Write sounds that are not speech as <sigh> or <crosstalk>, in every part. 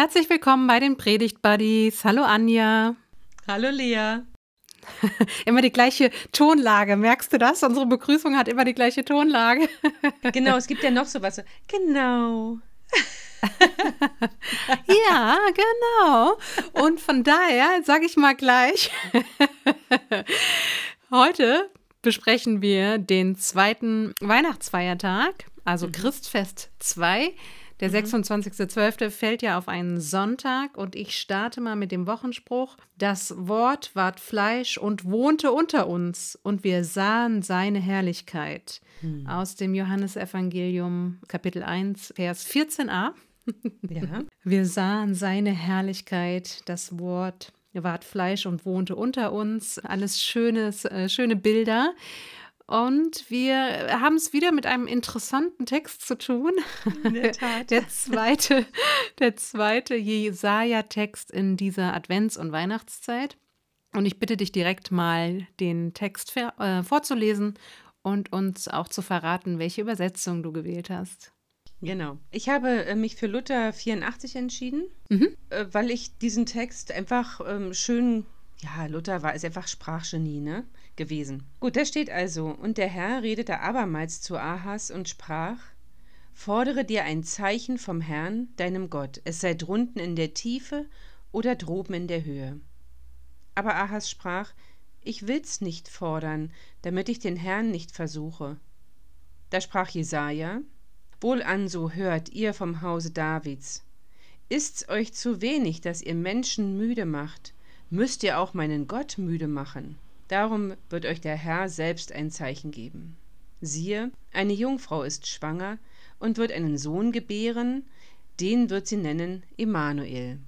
Herzlich willkommen bei den Predigt Buddies. Hallo Anja. Hallo Lea. <laughs> immer die gleiche Tonlage. Merkst du das? Unsere Begrüßung hat immer die gleiche Tonlage. <laughs> genau, es gibt ja noch sowas. Genau. <laughs> ja, genau. Und von daher sage ich mal gleich, heute besprechen wir den zweiten Weihnachtsfeiertag, also mhm. Christfest 2. Der mhm. 26.12. fällt ja auf einen Sonntag und ich starte mal mit dem Wochenspruch. Das Wort ward Fleisch und wohnte unter uns und wir sahen seine Herrlichkeit. Mhm. Aus dem Johannesevangelium Kapitel 1, Vers 14a. <laughs> Ja. Wir sahen seine Herrlichkeit, das Wort ward Fleisch und wohnte unter uns. Alles schönes, äh, schöne Bilder. Und wir haben es wieder mit einem interessanten Text zu tun. In der Tat. <laughs> Der zweite, der zweite Jesaja-Text in dieser Advents- und Weihnachtszeit. Und ich bitte dich direkt mal, den Text äh, vorzulesen und uns auch zu verraten, welche Übersetzung du gewählt hast. Genau. Ich habe äh, mich für Luther 84 entschieden, mhm. äh, weil ich diesen Text einfach ähm, schön, ja, Luther war ist einfach Sprachgenie, ne? Gewesen. Gut, da steht also, und der Herr redete abermals zu Ahas und sprach, Fordere dir ein Zeichen vom Herrn, deinem Gott, es sei drunten in der Tiefe oder droben in der Höhe. Aber Ahas sprach, Ich will's nicht fordern, damit ich den Herrn nicht versuche. Da sprach Jesaja, Wohlan so hört ihr vom Hause Davids. Ist's euch zu wenig, dass ihr Menschen müde macht, müsst ihr auch meinen Gott müde machen. Darum wird euch der Herr selbst ein Zeichen geben. Siehe, eine Jungfrau ist schwanger und wird einen Sohn gebären, den wird sie nennen Immanuel.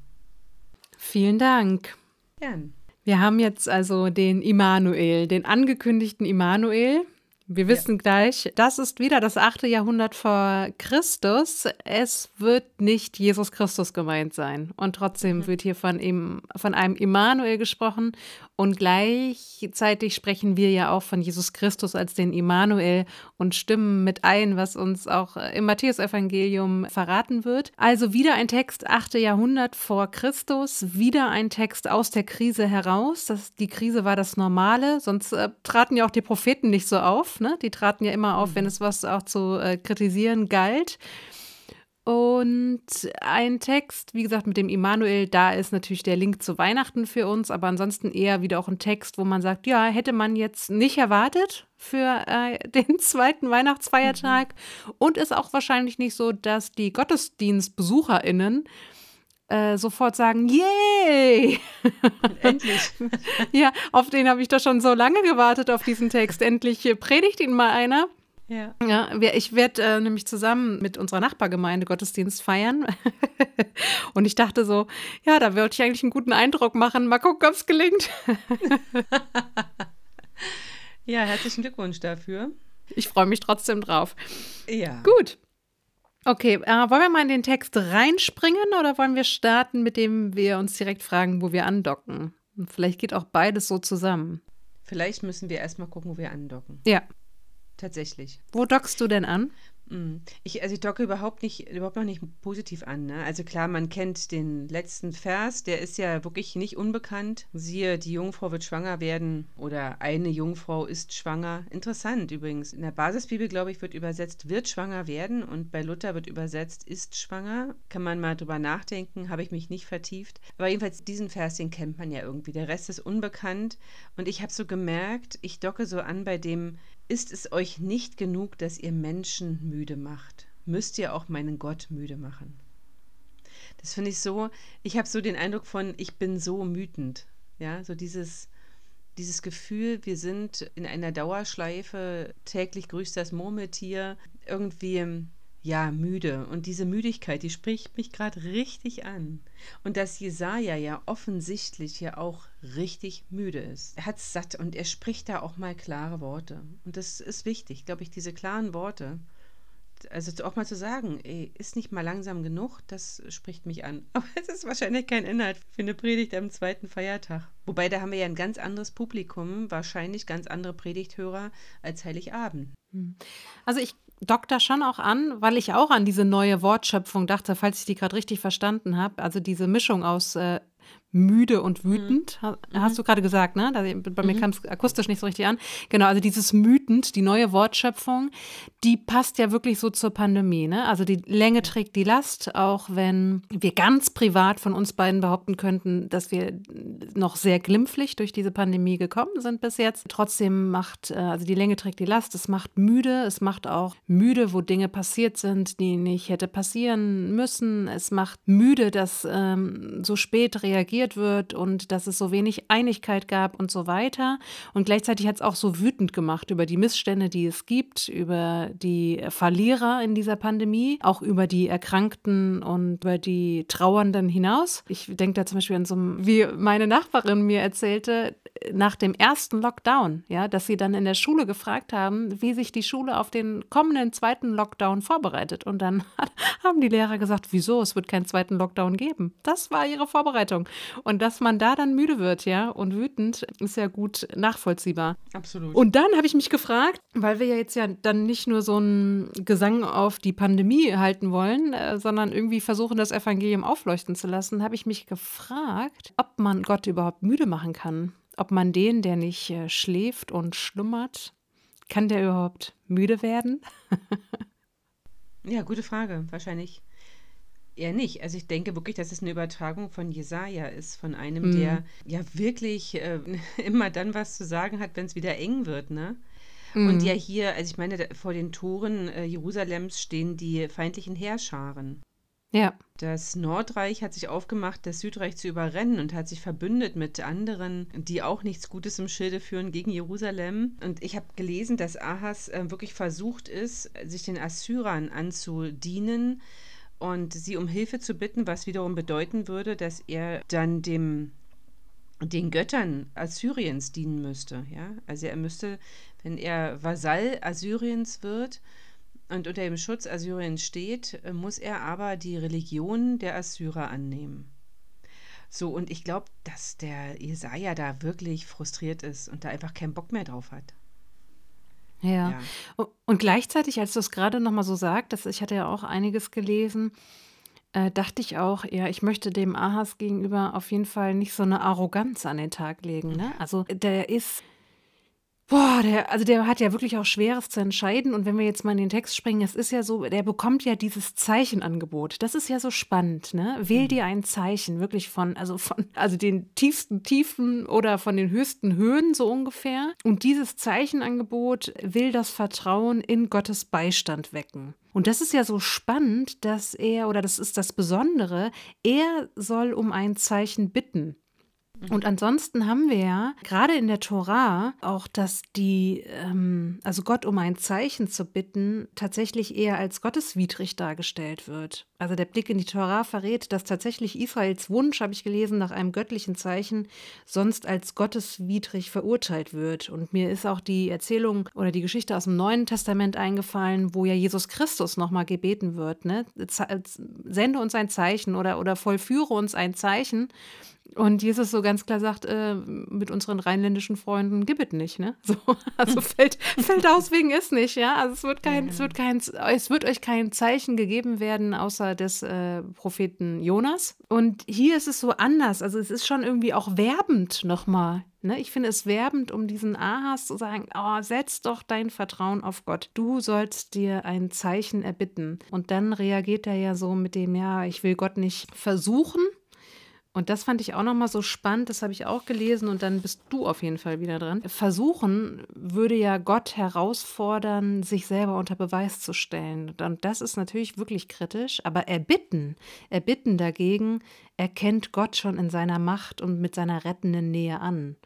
Vielen Dank. Gern. Wir haben jetzt also den Immanuel, den angekündigten Immanuel. Wir wissen ja. gleich, das ist wieder das achte Jahrhundert vor Christus. Es wird nicht Jesus Christus gemeint sein. Und trotzdem mhm. wird hier von, ihm, von einem Immanuel gesprochen. Und gleichzeitig sprechen wir ja auch von Jesus Christus als den Immanuel und stimmen mit ein, was uns auch im Matthäusevangelium verraten wird. Also wieder ein Text, achte Jahrhundert vor Christus, wieder ein Text aus der Krise heraus. Das, die Krise war das Normale, sonst äh, traten ja auch die Propheten nicht so auf. Ne? Die traten ja immer auf, wenn mhm. es was auch zu äh, kritisieren galt. Und ein Text, wie gesagt, mit dem Immanuel, da ist natürlich der Link zu Weihnachten für uns, aber ansonsten eher wieder auch ein Text, wo man sagt, ja, hätte man jetzt nicht erwartet für äh, <laughs> den zweiten Weihnachtsfeiertag. Mhm. Und ist auch wahrscheinlich nicht so, dass die GottesdienstbesucherInnen äh, sofort sagen, yay! <laughs> Endlich. ja, auf den habe ich doch schon so lange gewartet, auf diesen Text. Endlich predigt ihn mal einer. Ja. ja ich werde äh, nämlich zusammen mit unserer Nachbargemeinde Gottesdienst feiern. <laughs> Und ich dachte so, ja, da würde ich eigentlich einen guten Eindruck machen. Mal gucken, ob es gelingt. <laughs> ja, herzlichen Glückwunsch dafür. Ich freue mich trotzdem drauf. Ja. Gut. Okay, äh, wollen wir mal in den Text reinspringen oder wollen wir starten, mit dem wir uns direkt fragen, wo wir andocken? Und vielleicht geht auch beides so zusammen. Vielleicht müssen wir erstmal gucken, wo wir andocken. Ja. Tatsächlich. Wo dockst du denn an? Mm. Ich, also ich docke überhaupt nicht, überhaupt noch nicht positiv an. Ne? Also klar, man kennt den letzten Vers, der ist ja wirklich nicht unbekannt. Siehe, die Jungfrau wird schwanger werden oder eine Jungfrau ist schwanger. Interessant übrigens. In der Basisbibel, glaube ich, wird übersetzt, wird schwanger werden und bei Luther wird übersetzt, ist schwanger. Kann man mal drüber nachdenken, habe ich mich nicht vertieft. Aber jedenfalls diesen Vers, den kennt man ja irgendwie. Der Rest ist unbekannt und ich habe so gemerkt, ich docke so an bei dem, ist es euch nicht genug, dass ihr Menschen müde macht? Müsst ihr auch meinen Gott müde machen? Das finde ich so, ich habe so den Eindruck von, ich bin so mütend. Ja, so dieses, dieses Gefühl, wir sind in einer Dauerschleife, täglich grüßt das Murmeltier, irgendwie ja, müde. Und diese Müdigkeit, die spricht mich gerade richtig an. Und dass Jesaja ja offensichtlich ja auch richtig müde ist. Er hat es satt und er spricht da auch mal klare Worte. Und das ist wichtig, glaube ich, diese klaren Worte. Also auch mal zu sagen, ey, ist nicht mal langsam genug, das spricht mich an. <laughs> Aber es ist wahrscheinlich kein Inhalt für eine Predigt am zweiten Feiertag. Wobei, da haben wir ja ein ganz anderes Publikum, wahrscheinlich ganz andere Predigthörer als Heiligabend. Hm. Also ich dockt da schon auch an, weil ich auch an diese neue Wortschöpfung dachte, falls ich die gerade richtig verstanden habe. Also diese Mischung aus äh, müde und wütend, mhm. hast du gerade gesagt, ne? bei mir mhm. kam es akustisch nicht so richtig an. Genau, also dieses mütend, die neue Wortschöpfung, die passt ja wirklich so zur Pandemie, ne? Also die Länge trägt die Last, auch wenn wir ganz privat von uns beiden behaupten könnten, dass wir noch sehr glimpflich durch diese Pandemie gekommen sind bis jetzt. Trotzdem macht, äh, also die Länge trägt die Last, es macht müde, es macht auch müde, wo Dinge passiert sind, die nicht hätte passieren müssen. Es macht müde, dass ähm, so spät reagiert kritisiert wird und dass es so wenig Einigkeit gab und so weiter. Und gleichzeitig hat es auch so wütend gemacht über die Missstände, die es gibt, über die Verlierer in dieser Pandemie, auch über die Erkrankten und über die Trauernden hinaus. Ich denke da zum Beispiel an so, wie meine Nachbarin mir erzählte, nach dem ersten Lockdown, ja, dass sie dann in der Schule gefragt haben, wie sich die Schule auf den kommenden zweiten Lockdown vorbereitet. Und dann <laughs> haben die Lehrer gesagt, wieso, es wird keinen zweiten Lockdown geben. Das war ihre Vorbereitung. Und dass man da dann müde wird, ja, und wütend, ist ja gut nachvollziehbar. Absolut. Und dann habe ich mich gefragt, weil wir ja jetzt ja dann nicht nur so einen Gesang auf die Pandemie halten wollen, äh, sondern irgendwie versuchen, das Evangelium aufleuchten zu lassen, habe ich mich gefragt, ob man Gott überhaupt müde machen kann. Ob man den, der nicht äh, schläft und schlummert, kann der überhaupt müde werden? <laughs> ja, gute Frage. Wahrscheinlich eher nicht. Also ich denke wirklich, dass es eine Übertragung von Jesaja ist, von einem, mhm. der ja wirklich äh, <laughs> immer dann was zu sagen hat, wenn es wieder eng wird, ne? Mhm. Und ja hier, also ich meine, vor den Toren äh, Jerusalems stehen die feindlichen Heerscharen. Ja. Das Nordreich hat sich aufgemacht, das Südreich zu überrennen und hat sich verbündet mit anderen, die auch nichts Gutes im Schilde führen gegen Jerusalem. Und ich habe gelesen, dass Ahas äh, wirklich versucht ist, sich den Assyrern anzudienen und sie um Hilfe zu bitten, was wiederum bedeuten würde, dass er dann dem den Göttern Assyriens dienen müsste. Ja? Also er müsste, wenn er Vasall Assyriens wird, und unter dem Schutz Assyriens steht, muss er aber die Religion der Assyrer annehmen. So, und ich glaube, dass der Jesaja da wirklich frustriert ist und da einfach keinen Bock mehr drauf hat. Ja. ja. Und gleichzeitig, als du es gerade nochmal so sagtest, ich hatte ja auch einiges gelesen, äh, dachte ich auch, ja, ich möchte dem Ahas gegenüber auf jeden Fall nicht so eine Arroganz an den Tag legen. Ne? Also der ist Boah, der, also der hat ja wirklich auch Schweres zu entscheiden. Und wenn wir jetzt mal in den Text springen, es ist ja so, der bekommt ja dieses Zeichenangebot. Das ist ja so spannend, ne? Wähl dir ein Zeichen, wirklich von, also von, <laughs> also den tiefsten Tiefen oder von den höchsten Höhen so ungefähr. Und dieses Zeichenangebot will das Vertrauen in Gottes Beistand wecken. Und das ist ja so spannend, dass er, oder das ist das Besondere, er soll um ein Zeichen bitten. Und ansonsten haben wir ja gerade in der Tora auch, dass die, ähm, also Gott um ein Zeichen zu bitten, tatsächlich eher als gotteswidrig dargestellt wird. Also der Blick in die Tora verrät, dass tatsächlich Israels Wunsch, habe ich gelesen, nach einem göttlichen Zeichen sonst als gotteswidrig verurteilt wird. Und mir ist auch die Erzählung oder die Geschichte aus dem Neuen Testament eingefallen, wo ja Jesus Christus nochmal gebeten wird. Ne? Sende uns ein Zeichen oder, oder vollführe uns ein Zeichen. Und Jesus so ganz klar sagt, äh, mit unseren rheinländischen Freunden gibt es nicht, ne? <laughs> So, also fällt, fällt aus wegen ist nicht, ja. Also es wird kein, ja. es wird kein, es wird euch kein Zeichen gegeben werden, außer des äh, Propheten Jonas. Und hier ist es so anders. Also es ist schon irgendwie auch werbend nochmal. Ne? Ich finde es werbend, um diesen Ahas zu sagen, oh, setz doch dein Vertrauen auf Gott. Du sollst dir ein Zeichen erbitten. Und dann reagiert er ja so mit dem, ja, ich will Gott nicht versuchen, und das fand ich auch nochmal so spannend, das habe ich auch gelesen und dann bist du auf jeden Fall wieder dran. Versuchen würde ja Gott herausfordern, sich selber unter Beweis zu stellen. Und das ist natürlich wirklich kritisch, aber erbitten, erbitten dagegen erkennt Gott schon in seiner Macht und mit seiner rettenden Nähe an.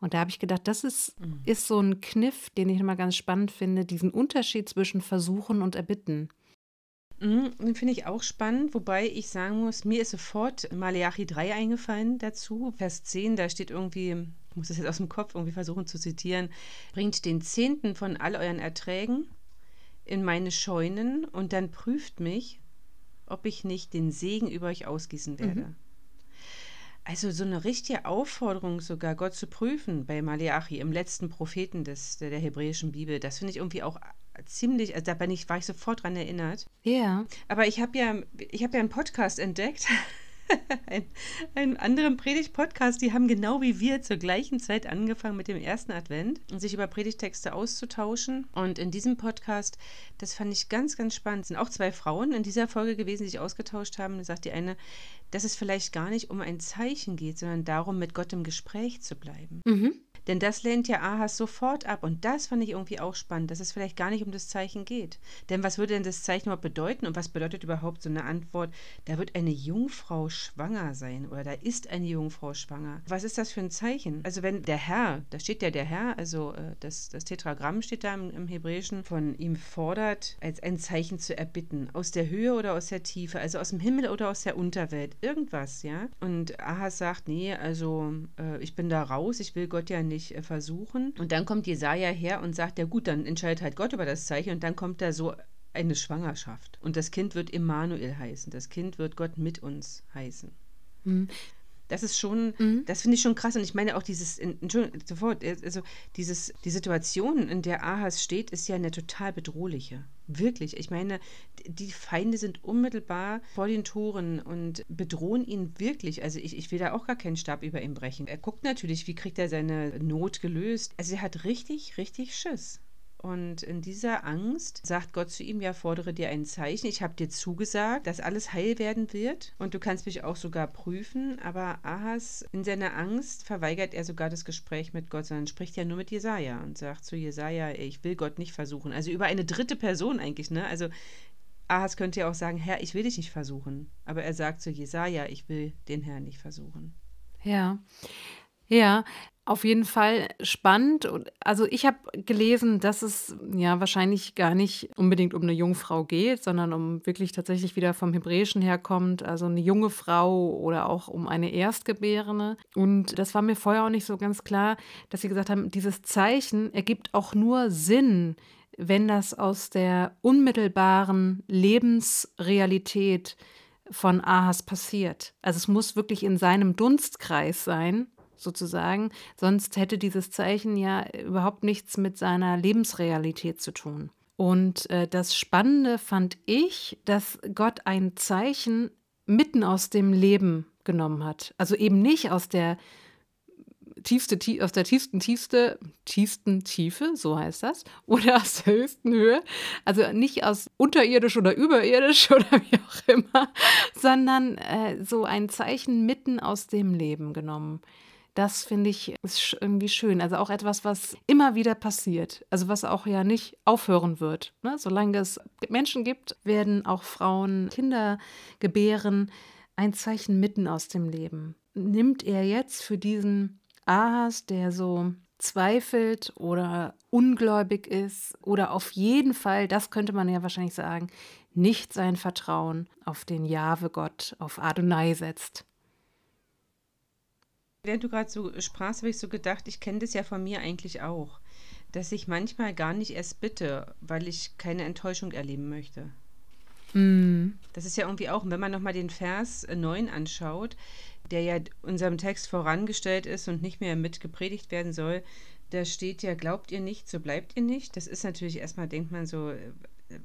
Und da habe ich gedacht, das ist, mhm. ist so ein Kniff, den ich immer ganz spannend finde, diesen Unterschied zwischen Versuchen und Erbitten. Mhm, den finde ich auch spannend, wobei ich sagen muss, mir ist sofort Maleachi 3 eingefallen dazu. Vers 10, da steht irgendwie, ich muss das jetzt aus dem Kopf irgendwie versuchen zu zitieren, bringt den Zehnten von all euren Erträgen in meine Scheunen und dann prüft mich, ob ich nicht den Segen über euch ausgießen werde. Mhm. Also so eine richtige Aufforderung sogar, Gott zu prüfen bei Maleachi, im letzten Propheten des, der, der hebräischen Bibel, das finde ich irgendwie auch ziemlich, also da bin ich, war ich sofort dran erinnert. Ja. Yeah. Aber ich habe ja, ich habe ja einen Podcast entdeckt. <laughs> ein, einen anderen Predigt-Podcast, die haben genau wie wir zur gleichen Zeit angefangen mit dem ersten Advent und sich über Predigtexte auszutauschen. Und in diesem Podcast, das fand ich ganz, ganz spannend, sind auch zwei Frauen in dieser Folge gewesen, die sich ausgetauscht haben. Da sagt die eine, dass es vielleicht gar nicht um ein Zeichen geht, sondern darum, mit Gott im Gespräch zu bleiben. Mhm. Denn das lehnt ja Ahas sofort ab. Und das fand ich irgendwie auch spannend, dass es vielleicht gar nicht um das Zeichen geht. Denn was würde denn das Zeichen überhaupt bedeuten? Und was bedeutet überhaupt so eine Antwort? Da wird eine Jungfrau schwanger sein oder da ist eine Jungfrau schwanger. Was ist das für ein Zeichen? Also wenn der Herr, da steht ja der Herr, also äh, das, das Tetragramm steht da im, im Hebräischen, von ihm fordert, als ein Zeichen zu erbitten. Aus der Höhe oder aus der Tiefe, also aus dem Himmel oder aus der Unterwelt. Irgendwas, ja. Und Ahas sagt, nee, also äh, ich bin da raus, ich will Gott ja nicht äh, versuchen. Und dann kommt Jesaja her und sagt, ja gut, dann entscheidet halt Gott über das Zeichen und dann kommt da so eine Schwangerschaft. Und das Kind wird Immanuel heißen. Das Kind wird Gott mit uns heißen. Mhm. Das ist schon, mhm. das finde ich schon krass. Und ich meine auch dieses, Entschuldigung, sofort, also dieses, die Situation, in der Ahas steht, ist ja eine total bedrohliche. Wirklich. Ich meine, die Feinde sind unmittelbar vor den Toren und bedrohen ihn wirklich. Also ich, ich will da auch gar keinen Stab über ihn brechen. Er guckt natürlich, wie kriegt er seine Not gelöst. Also er hat richtig, richtig Schiss. Und in dieser Angst sagt Gott zu ihm, ja, fordere dir ein Zeichen. Ich habe dir zugesagt, dass alles heil werden wird und du kannst mich auch sogar prüfen. Aber Ahas, in seiner Angst verweigert er sogar das Gespräch mit Gott, sondern spricht ja nur mit Jesaja und sagt zu Jesaja, ich will Gott nicht versuchen. Also über eine dritte Person eigentlich, ne? Also Ahas könnte ja auch sagen, Herr, ich will dich nicht versuchen. Aber er sagt zu Jesaja, ich will den Herrn nicht versuchen. Ja. Ja, auf jeden Fall spannend. Also ich habe gelesen, dass es ja wahrscheinlich gar nicht unbedingt um eine Jungfrau geht, sondern um wirklich tatsächlich wieder vom Hebräischen herkommt, also eine junge Frau oder auch um eine Erstgebärende. Und das war mir vorher auch nicht so ganz klar, dass sie gesagt haben, dieses Zeichen ergibt auch nur Sinn, wenn das aus der unmittelbaren Lebensrealität von Ahas passiert. Also es muss wirklich in seinem Dunstkreis sein sozusagen. Sonst hätte dieses Zeichen ja überhaupt nichts mit seiner Lebensrealität zu tun. Und äh, das Spannende fand ich, dass Gott ein Zeichen mitten aus dem Leben genommen hat. Also eben nicht aus der tiefste, tie aus der tiefsten, tiefste, tiefsten Tiefe, so heißt das, <laughs> oder aus der höchsten Höhe. Also nicht aus unterirdisch oder überirdisch <laughs> oder wie auch immer, sondern äh, so ein Zeichen mitten aus dem Leben genommen. Das finde ich ist irgendwie schön. Also auch etwas, was immer wieder passiert. Also was auch ja nicht aufhören wird. Ne? Solange es Menschen gibt, werden auch Frauen Kinder gebären. Ein Zeichen mitten aus dem Leben. Nimmt er jetzt für diesen Ahas, der so zweifelt oder ungläubig ist oder auf jeden Fall, das könnte man ja wahrscheinlich sagen, nicht sein Vertrauen auf den Jahwe Gott, auf Adonai setzt. Während du gerade so sprachst, habe ich so gedacht, ich kenne das ja von mir eigentlich auch, dass ich manchmal gar nicht erst bitte, weil ich keine Enttäuschung erleben möchte. Mm. Das ist ja irgendwie auch, wenn man nochmal den Vers 9 anschaut, der ja unserem Text vorangestellt ist und nicht mehr mitgepredigt werden soll, da steht ja, glaubt ihr nicht, so bleibt ihr nicht. Das ist natürlich erstmal, denkt man so,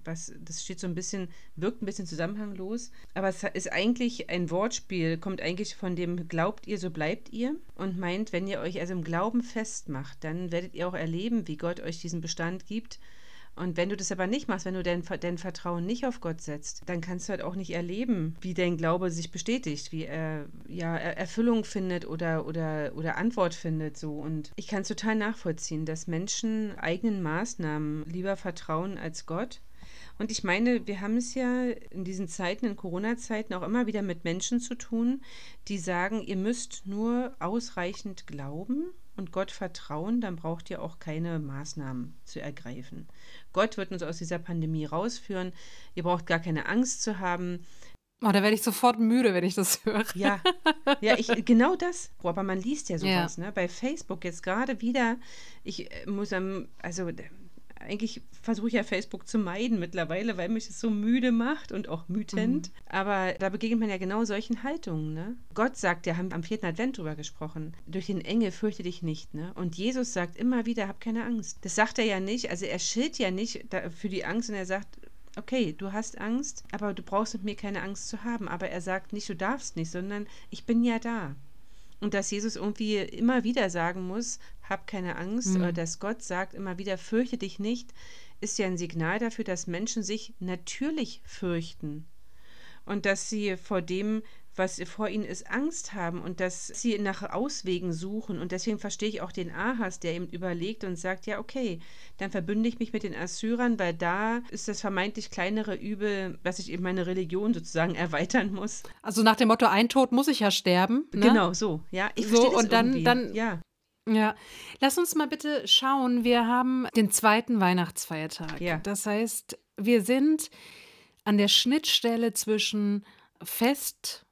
was, das steht so ein bisschen, wirkt ein bisschen zusammenhanglos, aber es ist eigentlich ein Wortspiel, kommt eigentlich von dem Glaubt ihr, so bleibt ihr und meint, wenn ihr euch also im Glauben festmacht, dann werdet ihr auch erleben, wie Gott euch diesen Bestand gibt. Und wenn du das aber nicht machst, wenn du dein, dein Vertrauen nicht auf Gott setzt, dann kannst du halt auch nicht erleben, wie dein Glaube sich bestätigt, wie er ja, Erfüllung findet oder, oder, oder Antwort findet. So. Und ich kann es total nachvollziehen, dass Menschen eigenen Maßnahmen lieber vertrauen als Gott und ich meine, wir haben es ja in diesen Zeiten, in Corona-Zeiten, auch immer wieder mit Menschen zu tun, die sagen, ihr müsst nur ausreichend glauben und Gott vertrauen, dann braucht ihr auch keine Maßnahmen zu ergreifen. Gott wird uns aus dieser Pandemie rausführen. Ihr braucht gar keine Angst zu haben. Oh, da werde ich sofort müde, wenn ich das höre. Ja, ja ich, <laughs> genau das. aber man liest ja sowas, ja. ne? Bei Facebook jetzt gerade wieder. Ich äh, muss, also eigentlich versuche ich ja Facebook zu meiden mittlerweile, weil mich das so müde macht und auch mütend. Mhm. Aber da begegnet man ja genau solchen Haltungen. Ne? Gott sagt, ja, haben am vierten Advent drüber gesprochen, durch den Engel fürchte dich nicht. Ne? Und Jesus sagt immer wieder, hab keine Angst. Das sagt er ja nicht, also er schilt ja nicht für die Angst und er sagt, okay, du hast Angst, aber du brauchst mit mir keine Angst zu haben. Aber er sagt nicht, du darfst nicht, sondern ich bin ja da. Und dass Jesus irgendwie immer wieder sagen muss, hab keine Angst, mhm. oder dass Gott sagt immer wieder, fürchte dich nicht, ist ja ein Signal dafür, dass Menschen sich natürlich fürchten. Und dass sie vor dem, was vor ihnen ist, Angst haben und dass sie nach Auswegen suchen. Und deswegen verstehe ich auch den Ahas, der eben überlegt und sagt, ja, okay, dann verbünde ich mich mit den Assyrern, weil da ist das vermeintlich kleinere Übel, dass ich eben meine Religion sozusagen <laughs> erweitern muss. Also nach dem Motto, ein Tod muss ich ja sterben. Ne? Genau, so, ja. Ich so, und dann, dann, ja. Ja, lass uns mal bitte schauen. Wir haben den zweiten Weihnachtsfeiertag. Ja. Das heißt, wir sind an der Schnittstelle zwischen Fest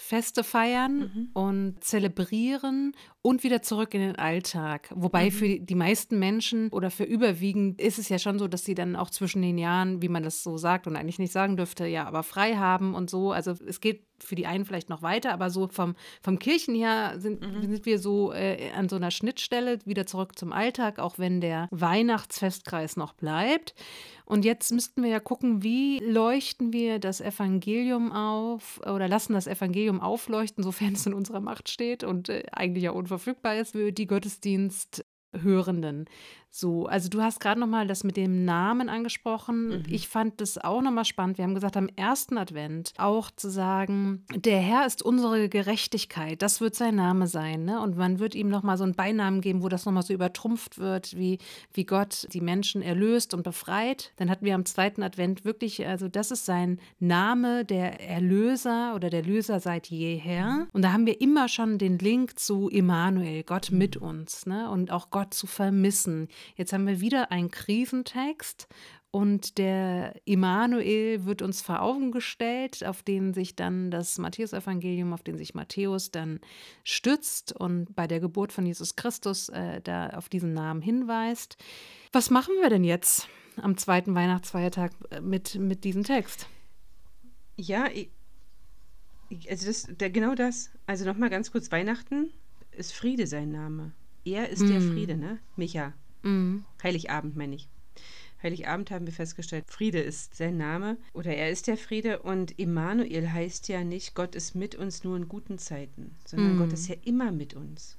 Feste feiern mhm. und zelebrieren und wieder zurück in den Alltag. Wobei mhm. für die meisten Menschen oder für überwiegend ist es ja schon so, dass sie dann auch zwischen den Jahren, wie man das so sagt und eigentlich nicht sagen dürfte, ja, aber frei haben und so. Also es geht für die einen vielleicht noch weiter, aber so vom, vom Kirchen her sind, mhm. sind wir so äh, an so einer Schnittstelle wieder zurück zum Alltag, auch wenn der Weihnachtsfestkreis noch bleibt. Und jetzt müssten wir ja gucken, wie leuchten wir das Evangelium auf oder lassen das Evangelium aufleuchten, sofern es in unserer Macht steht und äh, eigentlich ja unverfügbar ist für die Gottesdiensthörenden. So, also du hast gerade noch mal das mit dem Namen angesprochen. Mhm. Ich fand das auch noch mal spannend. Wir haben gesagt, am ersten Advent auch zu sagen, der Herr ist unsere Gerechtigkeit. Das wird sein Name sein. Ne? Und man wird ihm noch mal so einen Beinamen geben, wo das noch mal so übertrumpft wird, wie, wie Gott die Menschen erlöst und befreit. Dann hatten wir am zweiten Advent wirklich, also das ist sein Name, der Erlöser oder der Löser seit jeher. Und da haben wir immer schon den Link zu Immanuel, Gott mit uns. Ne? Und auch Gott zu vermissen. Jetzt haben wir wieder einen Krisentext und der Immanuel wird uns vor Augen gestellt, auf den sich dann das Matthäusevangelium, auf den sich Matthäus dann stützt und bei der Geburt von Jesus Christus äh, da auf diesen Namen hinweist. Was machen wir denn jetzt am zweiten Weihnachtsfeiertag äh, mit, mit diesem Text? Ja, also das, der, genau das. Also nochmal ganz kurz: Weihnachten ist Friede sein Name. Er ist mm. der Friede, ne? Micha. Mhm. Heiligabend meine ich. Heiligabend haben wir festgestellt, Friede ist sein Name oder er ist der Friede und Immanuel heißt ja nicht, Gott ist mit uns nur in guten Zeiten, sondern mhm. Gott ist ja immer mit uns.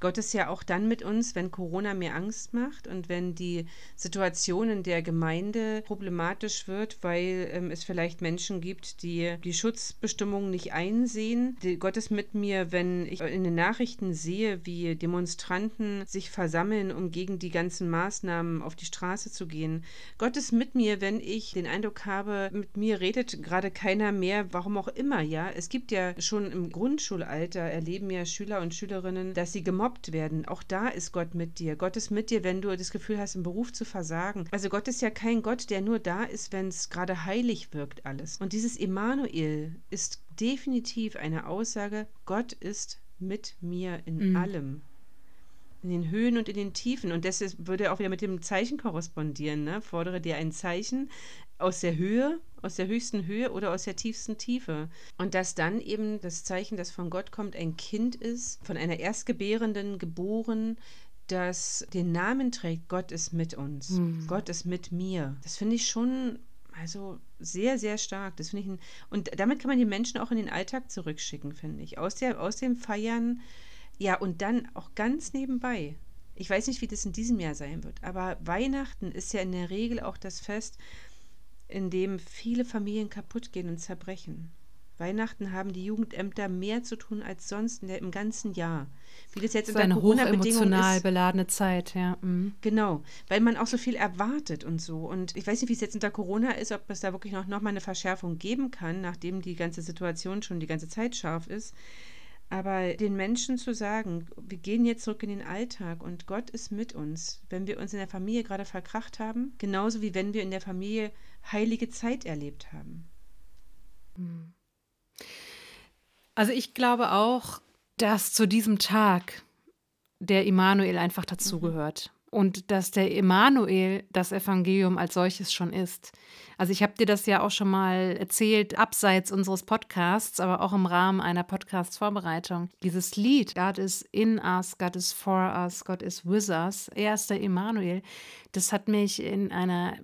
Gott ist ja auch dann mit uns, wenn Corona mir Angst macht und wenn die Situation in der Gemeinde problematisch wird, weil ähm, es vielleicht Menschen gibt, die die Schutzbestimmungen nicht einsehen. Die, Gott ist mit mir, wenn ich in den Nachrichten sehe, wie Demonstranten sich versammeln, um gegen die ganzen Maßnahmen auf die Straße zu gehen. Gott ist mit mir, wenn ich den Eindruck habe, mit mir redet gerade keiner mehr, warum auch immer, ja. Es gibt ja schon im Grundschulalter, erleben ja Schüler und Schülerinnen, dass sie gemobbt gemobbt werden. Auch da ist Gott mit dir. Gott ist mit dir, wenn du das Gefühl hast, im Beruf zu versagen. Also Gott ist ja kein Gott, der nur da ist, wenn es gerade heilig wirkt alles. Und dieses Emanuel ist definitiv eine Aussage, Gott ist mit mir in mhm. allem in den Höhen und in den Tiefen. Und das würde auch wieder mit dem Zeichen korrespondieren. Ne? Fordere dir ein Zeichen aus der Höhe, aus der höchsten Höhe oder aus der tiefsten Tiefe. Und dass dann eben das Zeichen, das von Gott kommt, ein Kind ist, von einer Erstgebärenden geboren, das den Namen trägt, Gott ist mit uns. Mhm. Gott ist mit mir. Das finde ich schon also sehr, sehr stark. Das finde ich ein, und damit kann man die Menschen auch in den Alltag zurückschicken, finde ich. Aus, der, aus dem Feiern ja, und dann auch ganz nebenbei. Ich weiß nicht, wie das in diesem Jahr sein wird, aber Weihnachten ist ja in der Regel auch das Fest, in dem viele Familien kaputt gehen und zerbrechen. Weihnachten haben die Jugendämter mehr zu tun als sonst der, im ganzen Jahr. Wie das jetzt das in der Corona-Bedingung ist. beladene Zeit, ja. Mhm. Genau, weil man auch so viel erwartet und so. Und ich weiß nicht, wie es jetzt unter Corona ist, ob es da wirklich noch, noch mal eine Verschärfung geben kann, nachdem die ganze Situation schon die ganze Zeit scharf ist. Aber den Menschen zu sagen, wir gehen jetzt zurück in den Alltag und Gott ist mit uns, wenn wir uns in der Familie gerade verkracht haben, genauso wie wenn wir in der Familie heilige Zeit erlebt haben. Hm. Also ich glaube auch, dass zu diesem Tag der Immanuel einfach dazugehört. und dass der Emanuel das Evangelium als solches schon ist. Also ich habe dir das ja auch schon mal erzählt, abseits unseres Podcasts, aber auch im Rahmen einer Podcast-Vorbereitung. Dieses Lied, God is in us, God is for us, God is with us, er ist der Emanuel, das hat mich in einer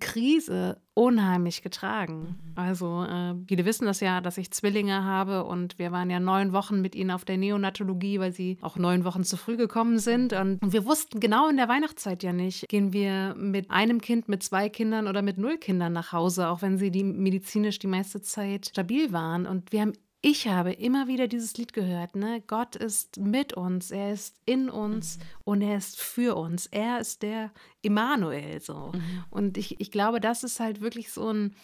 Krise unheimlich getragen. Mhm. Also äh, viele wissen das ja, dass ich Zwillinge habe und wir waren ja neun Wochen mit ihnen auf der Neonatologie, weil sie auch neun Wochen zu früh gekommen sind. Und wir wussten genau in der Weihnachtszeit ja nicht, gehen wir mit einem Kind, mit zwei Kindern oder mit null Kindern nach Hause, auch wenn sie die medizinisch die meiste Zeit stabil waren. Und wir haben ich habe immer wieder dieses Lied gehört, ne? Gott ist mit uns, er ist in uns mhm. und er ist für uns. Er ist der Immanuel so. Mhm. Und ich, ich glaube, das ist halt wirklich so ein,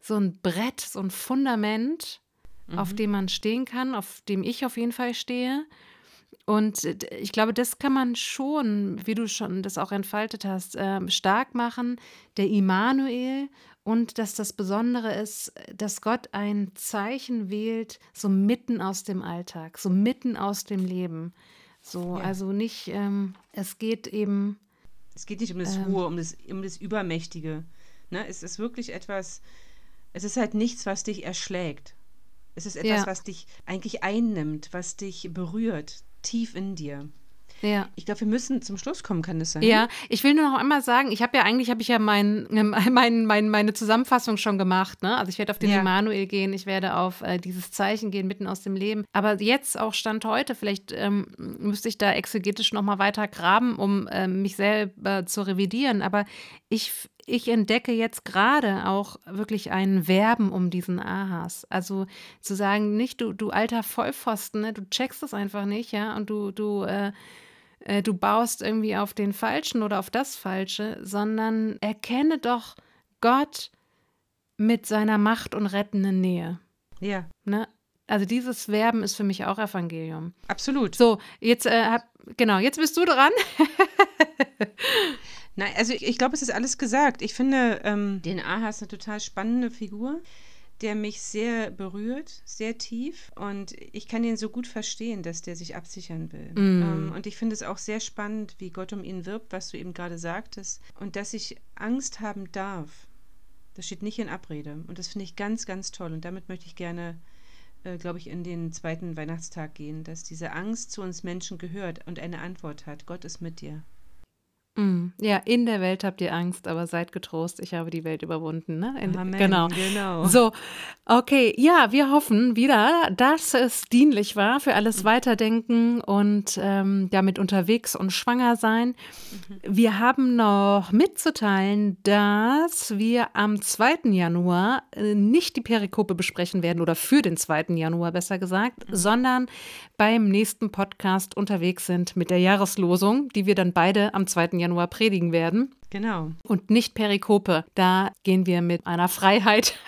so ein Brett, so ein Fundament, mhm. auf dem man stehen kann, auf dem ich auf jeden Fall stehe. Und ich glaube, das kann man schon, wie du schon das auch entfaltet hast, äh, stark machen. Der Immanuel und dass das Besondere ist, dass Gott ein Zeichen wählt, so mitten aus dem Alltag, so mitten aus dem Leben. So, ja. also nicht, ähm, es geht eben. Es geht nicht um das ähm, Hohe, um das, um das Übermächtige. Ne? Es ist wirklich etwas, es ist halt nichts, was dich erschlägt. Es ist etwas, ja. was dich eigentlich einnimmt, was dich berührt, tief in dir. Ja. Ich glaube, wir müssen zum Schluss kommen, kann das sein? Ja, ich will nur noch einmal sagen, ich habe ja eigentlich, habe ich ja mein, <laughs> mein, mein, meine Zusammenfassung schon gemacht. Ne? Also ich werde auf den ja. Emanuel gehen, ich werde auf äh, dieses Zeichen gehen, mitten aus dem Leben. Aber jetzt auch Stand heute, vielleicht ähm, müsste ich da exegetisch noch mal weiter graben, um äh, mich selber zu revidieren. Aber ich ich entdecke jetzt gerade auch wirklich ein Verben um diesen Ahas. Also zu sagen, nicht du, du alter Vollpfosten, ne, du checkst es einfach nicht, ja, und du, du, äh, äh, du baust irgendwie auf den Falschen oder auf das Falsche, sondern erkenne doch Gott mit seiner Macht und rettenden Nähe. Ja. Ne? Also dieses Verben ist für mich auch Evangelium. Absolut. So, jetzt, äh, hab, genau, jetzt bist du dran. <laughs> Nein, also ich, ich glaube, es ist alles gesagt. Ich finde, ähm, den Ahas eine total spannende Figur der mich sehr berührt, sehr tief. Und ich kann ihn so gut verstehen, dass der sich absichern will. Mm. Ähm, und ich finde es auch sehr spannend, wie Gott um ihn wirbt, was du eben gerade sagtest. Und dass ich Angst haben darf. Das steht nicht in Abrede. Und das finde ich ganz, ganz toll. Und damit möchte ich gerne, äh, glaube ich, in den zweiten Weihnachtstag gehen, dass diese Angst zu uns Menschen gehört und eine Antwort hat. Gott ist mit dir. Mm, ja, in der Welt habt ihr Angst, aber seid getrost, ich habe die Welt überwunden. Ne? In, Amen, genau. genau. So, okay, ja, wir hoffen wieder, dass es dienlich war für alles Weiterdenken und ähm, damit unterwegs und schwanger sein. Mhm. Wir haben noch mitzuteilen, dass wir am 2. Januar äh, nicht die Perikope besprechen werden oder für den 2. Januar besser gesagt, mhm. sondern beim nächsten Podcast unterwegs sind mit der Jahreslosung, die wir dann beide am 2. Januar Januar predigen werden. Genau. Und nicht Perikope. Da gehen wir mit einer Freiheit.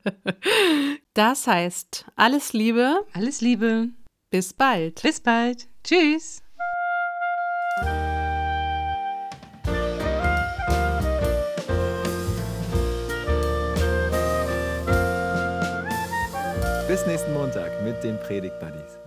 <laughs> das heißt, alles Liebe. Alles Liebe. Bis bald. Bis bald. Tschüss. Bis nächsten Montag mit den Predigt Buddies.